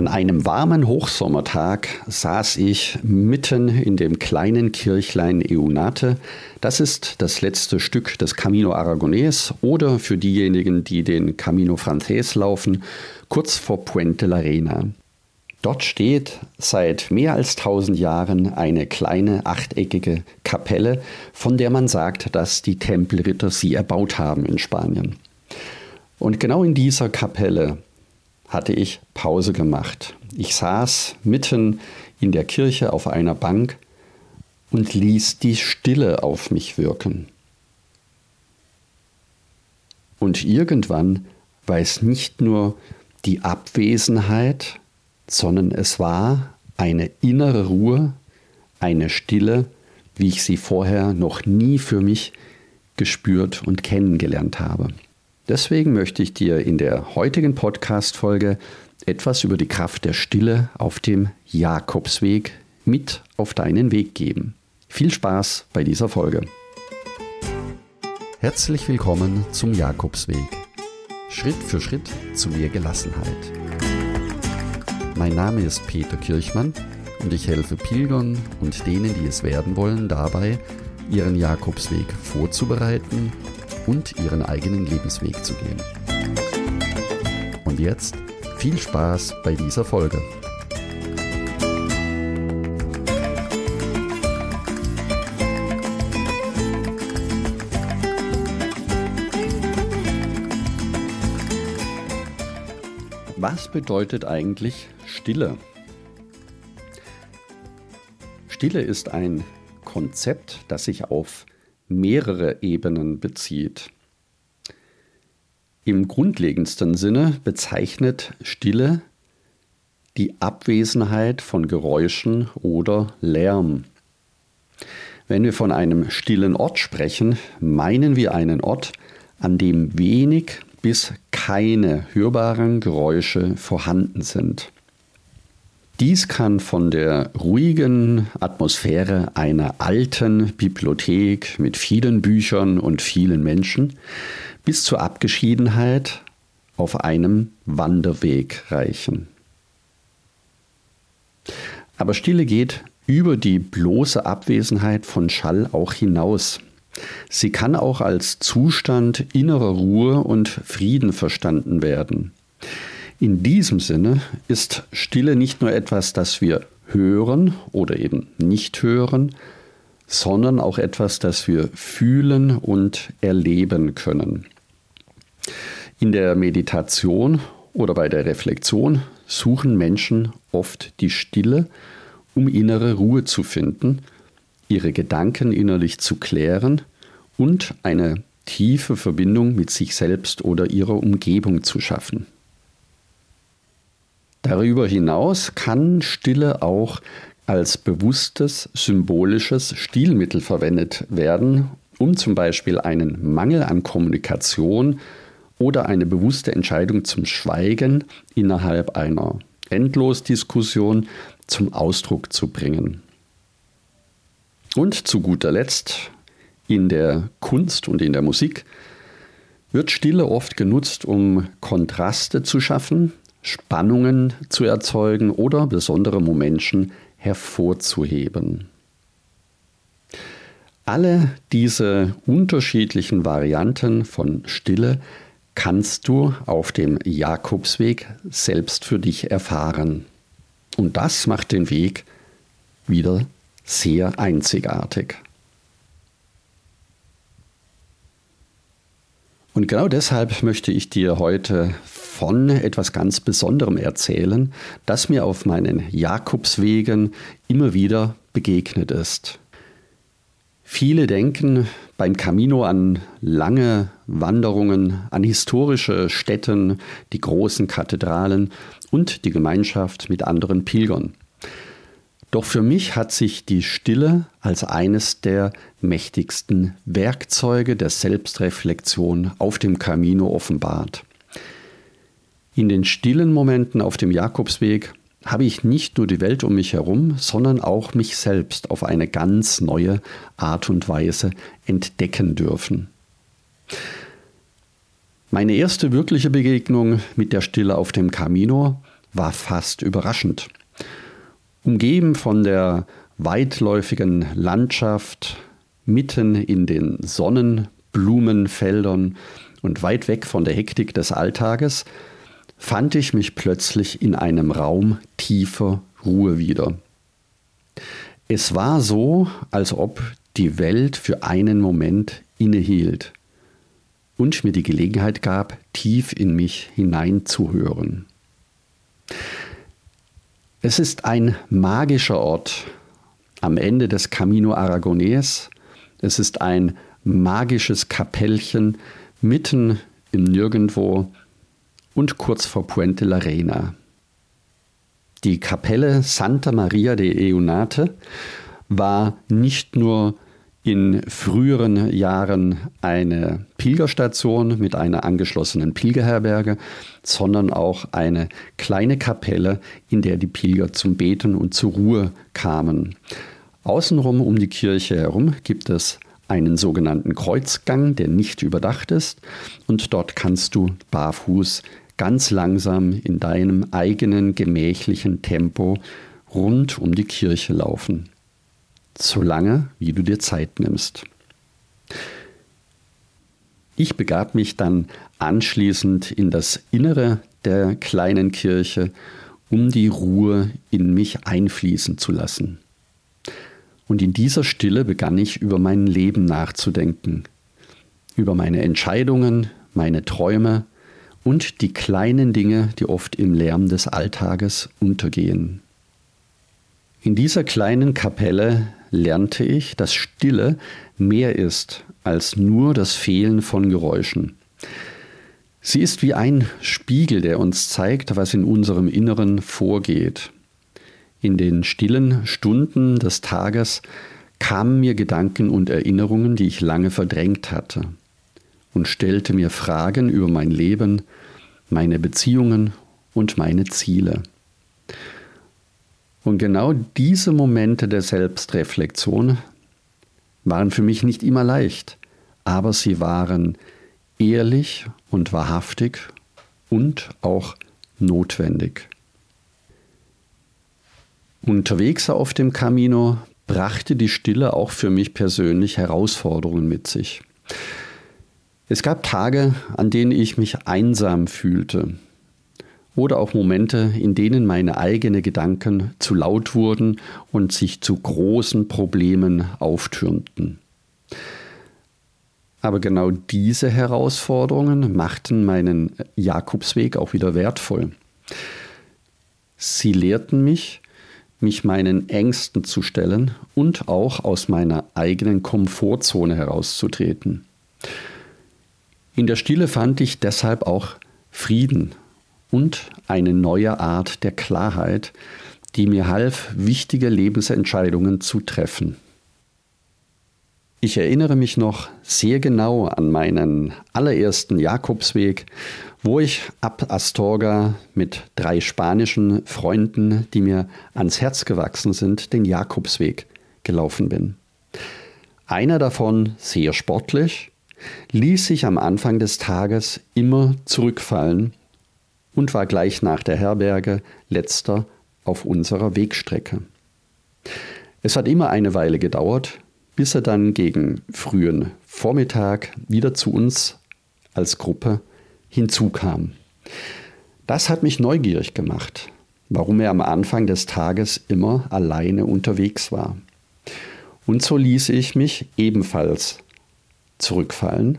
An einem warmen Hochsommertag saß ich mitten in dem kleinen Kirchlein Eunate. Das ist das letzte Stück des Camino Aragonés oder für diejenigen, die den Camino Frances laufen, kurz vor Puente la Reina. Dort steht seit mehr als tausend Jahren eine kleine achteckige Kapelle, von der man sagt, dass die Tempelritter sie erbaut haben in Spanien. Und genau in dieser Kapelle hatte ich Pause gemacht. Ich saß mitten in der Kirche auf einer Bank und ließ die Stille auf mich wirken. Und irgendwann war es nicht nur die Abwesenheit, sondern es war eine innere Ruhe, eine Stille, wie ich sie vorher noch nie für mich gespürt und kennengelernt habe. Deswegen möchte ich dir in der heutigen Podcast-Folge etwas über die Kraft der Stille auf dem Jakobsweg mit auf deinen Weg geben. Viel Spaß bei dieser Folge. Herzlich willkommen zum Jakobsweg. Schritt für Schritt zu mehr Gelassenheit. Mein Name ist Peter Kirchmann und ich helfe Pilgern und denen, die es werden wollen, dabei, ihren Jakobsweg vorzubereiten und ihren eigenen Lebensweg zu gehen. Und jetzt viel Spaß bei dieser Folge. Was bedeutet eigentlich Stille? Stille ist ein Konzept, das sich auf mehrere Ebenen bezieht. Im grundlegendsten Sinne bezeichnet Stille die Abwesenheit von Geräuschen oder Lärm. Wenn wir von einem stillen Ort sprechen, meinen wir einen Ort, an dem wenig bis keine hörbaren Geräusche vorhanden sind. Dies kann von der ruhigen Atmosphäre einer alten Bibliothek mit vielen Büchern und vielen Menschen bis zur Abgeschiedenheit auf einem Wanderweg reichen. Aber Stille geht über die bloße Abwesenheit von Schall auch hinaus. Sie kann auch als Zustand innerer Ruhe und Frieden verstanden werden. In diesem Sinne ist Stille nicht nur etwas, das wir hören oder eben nicht hören, sondern auch etwas, das wir fühlen und erleben können. In der Meditation oder bei der Reflexion suchen Menschen oft die Stille, um innere Ruhe zu finden, ihre Gedanken innerlich zu klären und eine tiefe Verbindung mit sich selbst oder ihrer Umgebung zu schaffen. Darüber hinaus kann Stille auch als bewusstes symbolisches Stilmittel verwendet werden, um zum Beispiel einen Mangel an Kommunikation oder eine bewusste Entscheidung zum Schweigen innerhalb einer Endlosdiskussion zum Ausdruck zu bringen. Und zu guter Letzt, in der Kunst und in der Musik wird Stille oft genutzt, um Kontraste zu schaffen, Spannungen zu erzeugen oder besondere Momente hervorzuheben. Alle diese unterschiedlichen Varianten von Stille kannst du auf dem Jakobsweg selbst für dich erfahren. Und das macht den Weg wieder sehr einzigartig. Und genau deshalb möchte ich dir heute von etwas ganz Besonderem erzählen, das mir auf meinen Jakobswegen immer wieder begegnet ist. Viele denken beim Camino an lange Wanderungen, an historische Städten, die großen Kathedralen und die Gemeinschaft mit anderen Pilgern. Doch für mich hat sich die Stille als eines der mächtigsten Werkzeuge der Selbstreflexion auf dem Camino offenbart. In den stillen Momenten auf dem Jakobsweg habe ich nicht nur die Welt um mich herum, sondern auch mich selbst auf eine ganz neue Art und Weise entdecken dürfen. Meine erste wirkliche Begegnung mit der Stille auf dem Camino war fast überraschend. Umgeben von der weitläufigen Landschaft, mitten in den Sonnenblumenfeldern und weit weg von der Hektik des Alltages, fand ich mich plötzlich in einem Raum tiefer Ruhe wieder. Es war so, als ob die Welt für einen Moment innehielt und mir die Gelegenheit gab, tief in mich hineinzuhören. Es ist ein magischer Ort am Ende des Camino Aragonés. Es ist ein magisches Kapellchen mitten im Nirgendwo und kurz vor Puente la Reina. Die Kapelle Santa Maria de Eunate war nicht nur in früheren Jahren eine Pilgerstation mit einer angeschlossenen Pilgerherberge, sondern auch eine kleine Kapelle, in der die Pilger zum Beten und zur Ruhe kamen. Außenrum um die Kirche herum gibt es einen sogenannten Kreuzgang, der nicht überdacht ist, und dort kannst du barfuß ganz langsam in deinem eigenen gemächlichen Tempo rund um die Kirche laufen so lange, wie du dir Zeit nimmst. Ich begab mich dann anschließend in das Innere der kleinen Kirche, um die Ruhe in mich einfließen zu lassen. Und in dieser Stille begann ich über mein Leben nachzudenken, über meine Entscheidungen, meine Träume und die kleinen Dinge, die oft im Lärm des Alltages untergehen. In dieser kleinen Kapelle lernte ich, dass Stille mehr ist als nur das Fehlen von Geräuschen. Sie ist wie ein Spiegel, der uns zeigt, was in unserem Inneren vorgeht. In den stillen Stunden des Tages kamen mir Gedanken und Erinnerungen, die ich lange verdrängt hatte, und stellte mir Fragen über mein Leben, meine Beziehungen und meine Ziele. Und genau diese Momente der Selbstreflexion waren für mich nicht immer leicht, aber sie waren ehrlich und wahrhaftig und auch notwendig. Unterwegs auf dem Camino brachte die Stille auch für mich persönlich Herausforderungen mit sich. Es gab Tage, an denen ich mich einsam fühlte, oder auch Momente, in denen meine eigenen Gedanken zu laut wurden und sich zu großen Problemen auftürmten. Aber genau diese Herausforderungen machten meinen Jakobsweg auch wieder wertvoll. Sie lehrten mich, mich meinen Ängsten zu stellen und auch aus meiner eigenen Komfortzone herauszutreten. In der Stille fand ich deshalb auch Frieden und eine neue Art der Klarheit, die mir half, wichtige Lebensentscheidungen zu treffen. Ich erinnere mich noch sehr genau an meinen allerersten Jakobsweg, wo ich ab Astorga mit drei spanischen Freunden, die mir ans Herz gewachsen sind, den Jakobsweg gelaufen bin. Einer davon, sehr sportlich, ließ sich am Anfang des Tages immer zurückfallen und war gleich nach der Herberge letzter auf unserer Wegstrecke. Es hat immer eine Weile gedauert, bis er dann gegen frühen Vormittag wieder zu uns als Gruppe hinzukam. Das hat mich neugierig gemacht, warum er am Anfang des Tages immer alleine unterwegs war. Und so ließ ich mich ebenfalls zurückfallen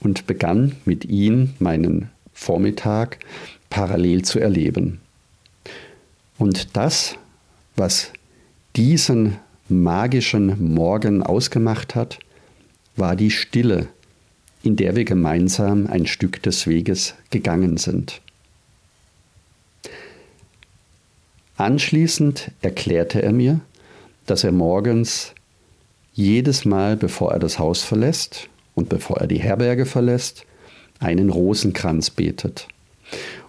und begann mit ihm meinen Vormittag parallel zu erleben. Und das, was diesen magischen Morgen ausgemacht hat, war die Stille, in der wir gemeinsam ein Stück des Weges gegangen sind. Anschließend erklärte er mir, dass er morgens jedes Mal, bevor er das Haus verlässt und bevor er die Herberge verlässt, einen Rosenkranz betet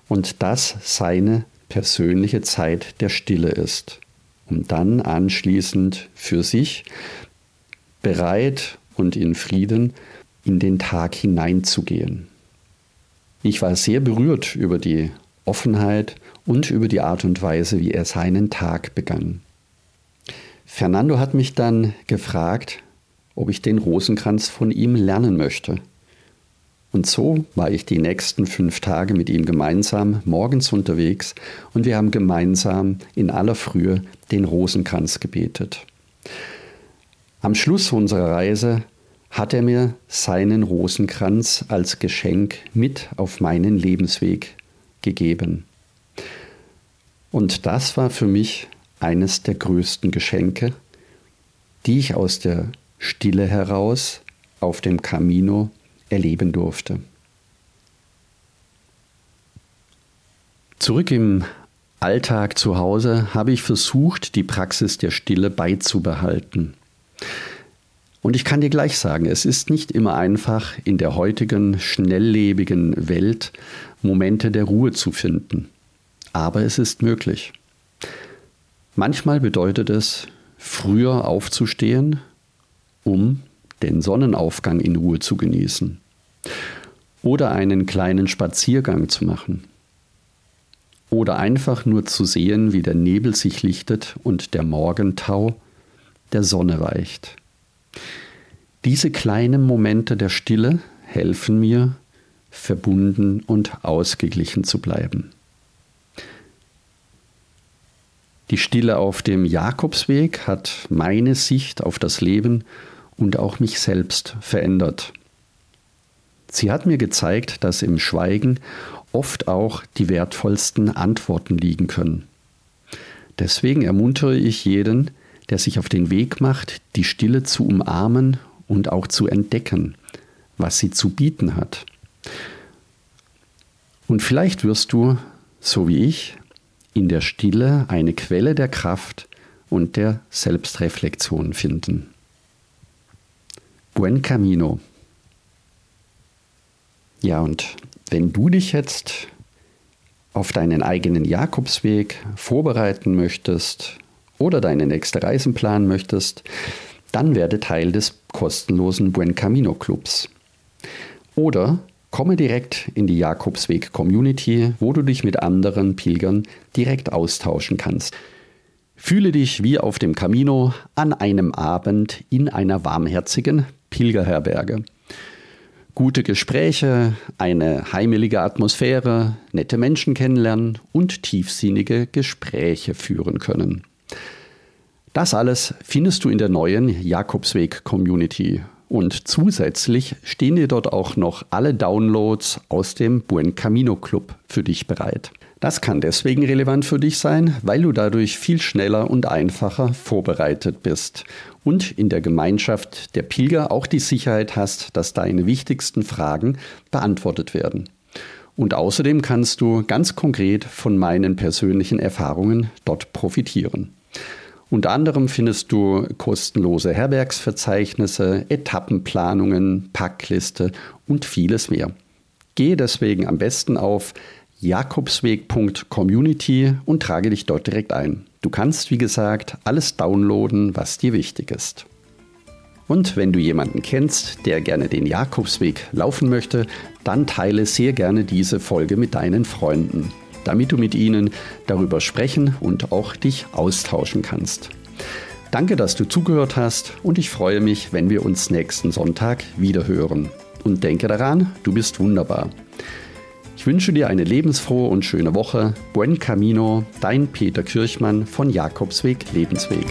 und das seine persönliche Zeit der Stille ist, um dann anschließend für sich bereit und in Frieden in den Tag hineinzugehen. Ich war sehr berührt über die Offenheit und über die Art und Weise, wie er seinen Tag begann. Fernando hat mich dann gefragt, ob ich den Rosenkranz von ihm lernen möchte. Und so war ich die nächsten fünf Tage mit ihm gemeinsam morgens unterwegs und wir haben gemeinsam in aller Frühe den Rosenkranz gebetet. Am Schluss unserer Reise hat er mir seinen Rosenkranz als Geschenk mit auf meinen Lebensweg gegeben. Und das war für mich eines der größten Geschenke, die ich aus der Stille heraus auf dem Camino erleben durfte. Zurück im Alltag zu Hause habe ich versucht, die Praxis der Stille beizubehalten. Und ich kann dir gleich sagen, es ist nicht immer einfach, in der heutigen schnelllebigen Welt Momente der Ruhe zu finden. Aber es ist möglich. Manchmal bedeutet es, früher aufzustehen, um den Sonnenaufgang in Ruhe zu genießen. Oder einen kleinen Spaziergang zu machen. Oder einfach nur zu sehen, wie der Nebel sich lichtet und der Morgentau der Sonne weicht. Diese kleinen Momente der Stille helfen mir, verbunden und ausgeglichen zu bleiben. Die Stille auf dem Jakobsweg hat meine Sicht auf das Leben und auch mich selbst verändert. Sie hat mir gezeigt, dass im Schweigen oft auch die wertvollsten Antworten liegen können. Deswegen ermuntere ich jeden, der sich auf den Weg macht, die Stille zu umarmen und auch zu entdecken, was sie zu bieten hat. Und vielleicht wirst du, so wie ich, in der Stille eine Quelle der Kraft und der Selbstreflexion finden. Buen Camino. Ja, und wenn du dich jetzt auf deinen eigenen Jakobsweg vorbereiten möchtest oder deine nächste Reisen planen möchtest, dann werde Teil des kostenlosen Buen Camino Clubs. Oder komme direkt in die Jakobsweg Community, wo du dich mit anderen Pilgern direkt austauschen kannst. Fühle dich wie auf dem Camino an einem Abend in einer warmherzigen Pilgerherberge. Gute Gespräche, eine heimelige Atmosphäre, nette Menschen kennenlernen und tiefsinnige Gespräche führen können. Das alles findest du in der neuen Jakobsweg Community. Und zusätzlich stehen dir dort auch noch alle Downloads aus dem Buen Camino Club für dich bereit. Das kann deswegen relevant für dich sein, weil du dadurch viel schneller und einfacher vorbereitet bist und in der Gemeinschaft der Pilger auch die Sicherheit hast, dass deine wichtigsten Fragen beantwortet werden. Und außerdem kannst du ganz konkret von meinen persönlichen Erfahrungen dort profitieren. Unter anderem findest du kostenlose Herbergsverzeichnisse, Etappenplanungen, Packliste und vieles mehr. Gehe deswegen am besten auf jakobsweg.community und trage dich dort direkt ein. Du kannst, wie gesagt, alles downloaden, was dir wichtig ist. Und wenn du jemanden kennst, der gerne den Jakobsweg laufen möchte, dann teile sehr gerne diese Folge mit deinen Freunden damit du mit ihnen darüber sprechen und auch dich austauschen kannst. Danke, dass du zugehört hast und ich freue mich, wenn wir uns nächsten Sonntag wieder hören. Und denke daran, du bist wunderbar. Ich wünsche dir eine lebensfrohe und schöne Woche. Buen Camino, dein Peter Kirchmann von Jakobsweg Lebensweg.